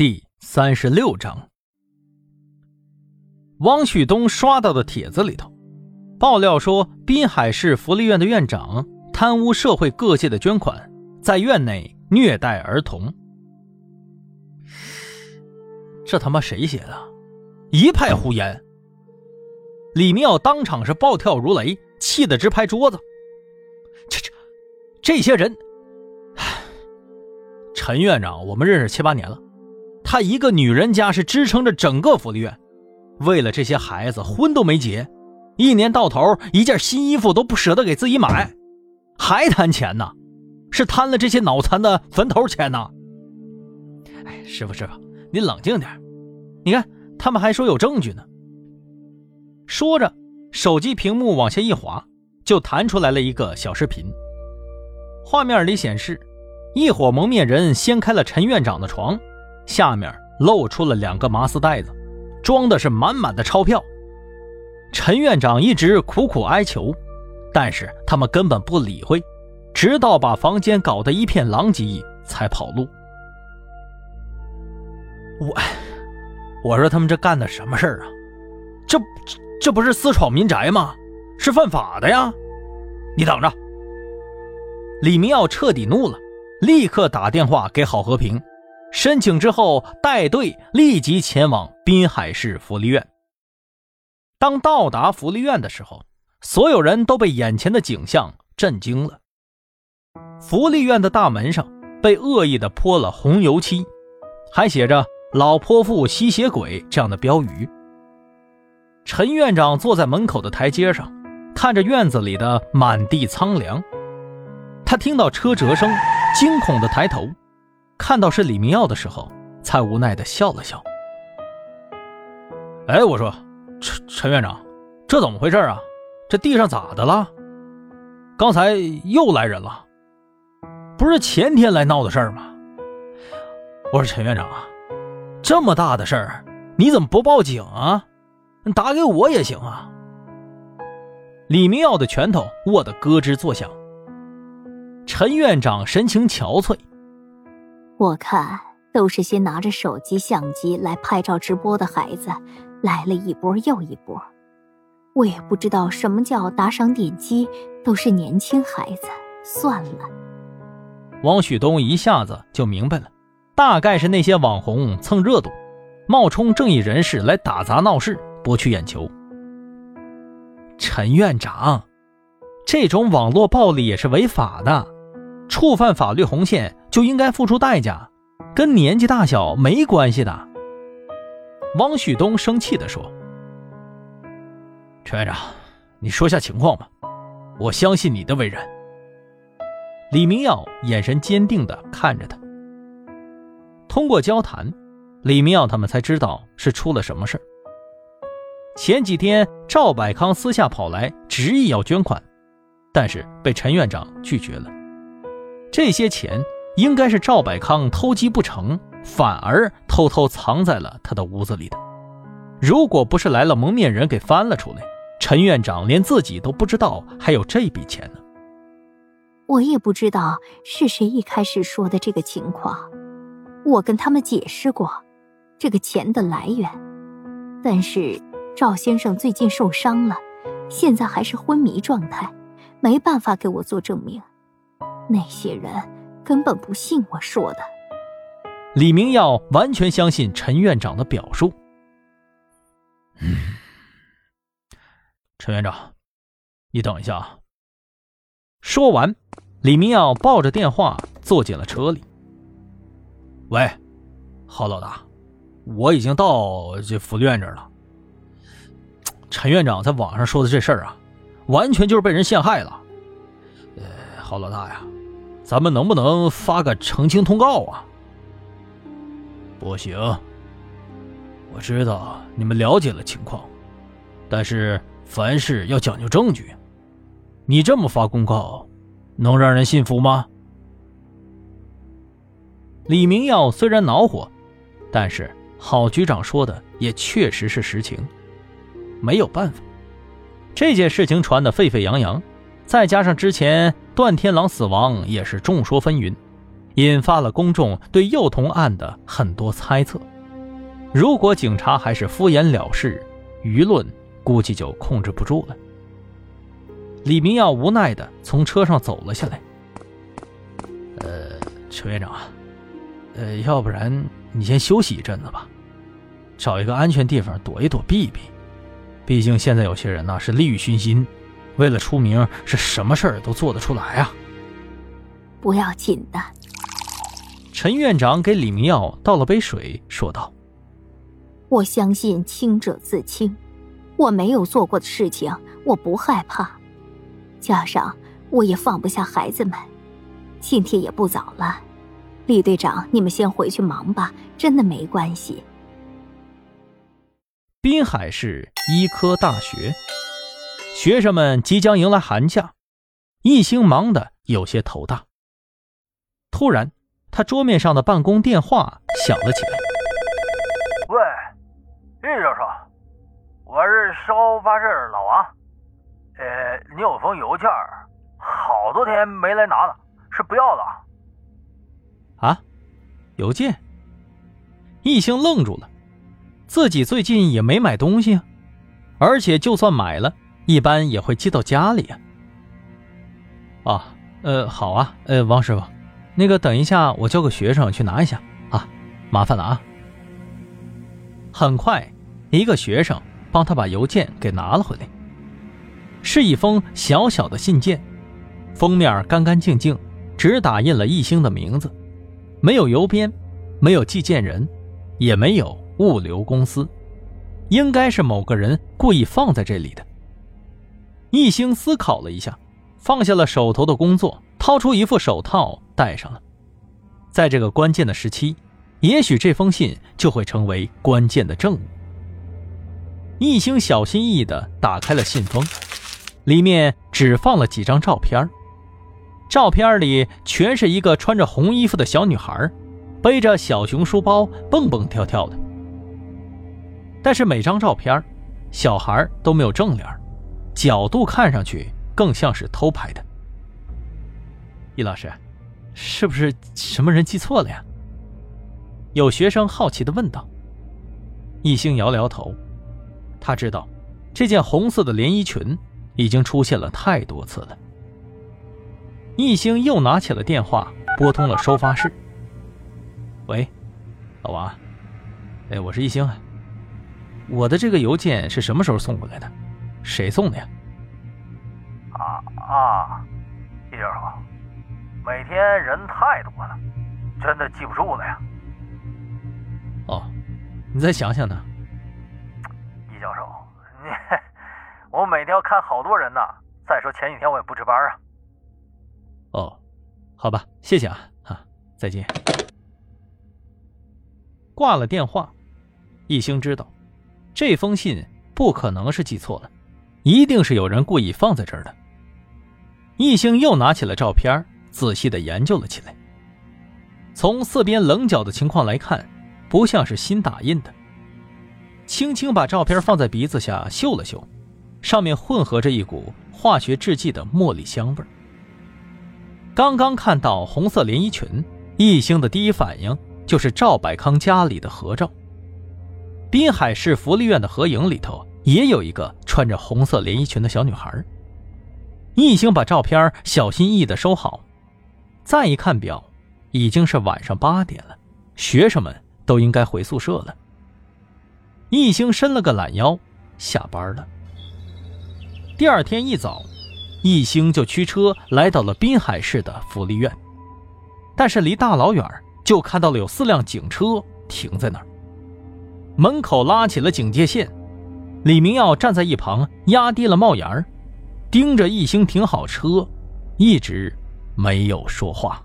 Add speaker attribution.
Speaker 1: 第三十六章，汪旭东刷到的帖子里头，爆料说滨海市福利院的院长贪污社会各界的捐款，在院内虐待儿童。这他妈谁写的？一派胡言！李明耀当场是暴跳如雷，气得直拍桌子。这这这些人，陈院长，我们认识七八年了。她一个女人家是支撑着整个福利院，为了这些孩子婚都没结，一年到头一件新衣服都不舍得给自己买，还贪钱呢？是贪了这些脑残的坟头钱呢？哎，师傅师傅，你冷静点，你看他们还说有证据呢。说着，手机屏幕往下一滑，就弹出来了一个小视频，画面里显示，一伙蒙面人掀开了陈院长的床。下面露出了两个麻丝袋子，装的是满满的钞票。陈院长一直苦苦哀求，但是他们根本不理会，直到把房间搞得一片狼藉才跑路。我，我说他们这干的什么事儿啊？这这不是私闯民宅吗？是犯法的呀！你等着！李明耀彻底怒了，立刻打电话给郝和平。申请之后，带队立即前往滨海市福利院。当到达福利院的时候，所有人都被眼前的景象震惊了。福利院的大门上被恶意的泼了红油漆，还写着“老泼妇吸血鬼”这样的标语。陈院长坐在门口的台阶上，看着院子里的满地苍凉，他听到车辙声，惊恐的抬头。看到是李明耀的时候，才无奈的笑了笑。哎，我说，陈陈院长，这怎么回事啊？这地上咋的了？刚才又来人了，不是前天来闹的事儿吗？我说陈院长啊，这么大的事儿，你怎么不报警啊？打给我也行啊。李明耀的拳头握得咯吱作响。陈院长神情憔悴。
Speaker 2: 我看都是些拿着手机相机来拍照直播的孩子，来了一波又一波。我也不知道什么叫打赏点击，都是年轻孩子。算了。
Speaker 1: 王旭东一下子就明白了，大概是那些网红蹭热度，冒充正义人士来打砸闹事，博取眼球。陈院长，这种网络暴力也是违法的，触犯法律红线。就应该付出代价，跟年纪大小没关系的。汪旭东生气地说：“陈院长，你说下情况吧，我相信你的为人。”李明耀眼神坚定地看着他。通过交谈，李明耀他们才知道是出了什么事。前几天赵百康私下跑来，执意要捐款，但是被陈院长拒绝了。这些钱。应该是赵百康偷鸡不成，反而偷偷藏在了他的屋子里的。如果不是来了蒙面人给翻了出来，陈院长连自己都不知道还有这笔钱呢。
Speaker 2: 我也不知道是谁一开始说的这个情况，我跟他们解释过这个钱的来源，但是赵先生最近受伤了，现在还是昏迷状态，没办法给我做证明。那些人。根本不信我说的。
Speaker 1: 李明耀完全相信陈院长的表述。嗯，陈院长，你等一下啊。说完，李明耀抱着电话坐进了车里。喂，郝老大，我已经到这福利院这儿了。陈院长在网上说的这事儿啊，完全就是被人陷害了。呃，郝老大呀。咱们能不能发个澄清通告啊？不行，我知道你们了解了情况，但是凡事要讲究证据。你这么发公告，能让人信服吗？李明耀虽然恼火，但是郝局长说的也确实是实情，没有办法。这件事情传得沸沸扬扬。再加上之前段天狼死亡也是众说纷纭，引发了公众对幼童案的很多猜测。如果警察还是敷衍了事，舆论估计就控制不住了。李明耀无奈的从车上走了下来。呃，陈院长，呃，要不然你先休息一阵子吧，找一个安全地方躲一躲避一避。毕竟现在有些人呢是利欲熏心，为了出名是什么事儿都做得出来啊。
Speaker 2: 不要紧的。
Speaker 1: 陈院长给李明耀倒了杯水，说道：“
Speaker 2: 我相信清者自清，我没有做过的事情，我不害怕。加上我也放不下孩子们。今天也不早了，李队长，你们先回去忙吧，真的没关系。”
Speaker 1: 滨海市医科大学，学生们即将迎来寒假，一星忙得有些头大。突然，他桌面上的办公电话响了起来。
Speaker 3: 喂，易教授，我是烧发室老王。呃，你有封邮件，好多天没来拿了，是不要了？
Speaker 1: 啊？邮件？易星愣住了，自己最近也没买东西啊，而且就算买了，一般也会寄到家里呀。啊，呃，好啊，呃，王师傅。那个，等一下，我叫个学生去拿一下啊，麻烦了啊。很快，一个学生帮他把邮件给拿了回来，是一封小小的信件，封面干干净净，只打印了一星的名字，没有邮编，没有寄件人，也没有物流公司，应该是某个人故意放在这里的。一星思考了一下，放下了手头的工作。掏出一副手套戴上了，在这个关键的时期，也许这封信就会成为关键的证物。易星小心翼翼地打开了信封，里面只放了几张照片。照片里全是一个穿着红衣服的小女孩，背着小熊书包蹦蹦跳跳的。但是每张照片，小孩都没有正脸，角度看上去更像是偷拍的。易老师，是不是什么人记错了呀？有学生好奇的问道。易星摇了摇头，他知道这件红色的连衣裙已经出现了太多次了。易星又拿起了电话，拨通了收发室。喂，老王，哎，我是易星。我的这个邮件是什么时候送过来的？谁送的呀？
Speaker 3: 啊啊，易教授。每天人太多了，真的记不住了呀。
Speaker 1: 哦，你再想想呢。
Speaker 3: 易教授，你我每天要看好多人呢。再说前几天我也不值班啊。
Speaker 1: 哦，好吧，谢谢啊，啊，再见。挂了电话，易星知道这封信不可能是寄错了，一定是有人故意放在这儿的。易星又拿起了照片。仔细的研究了起来。从四边棱角的情况来看，不像是新打印的。轻轻把照片放在鼻子下嗅了嗅，上面混合着一股化学制剂的茉莉香味。刚刚看到红色连衣裙，易星的第一反应就是赵百康家里的合照。滨海市福利院的合影里头也有一个穿着红色连衣裙的小女孩。易星把照片小心翼翼地收好。再一看表，已经是晚上八点了，学生们都应该回宿舍了。易星伸了个懒腰，下班了。第二天一早，易星就驱车来到了滨海市的福利院，但是离大老远就看到了有四辆警车停在那儿，门口拉起了警戒线。李明耀站在一旁，压低了帽檐盯着易星停好车，一直。没有说话。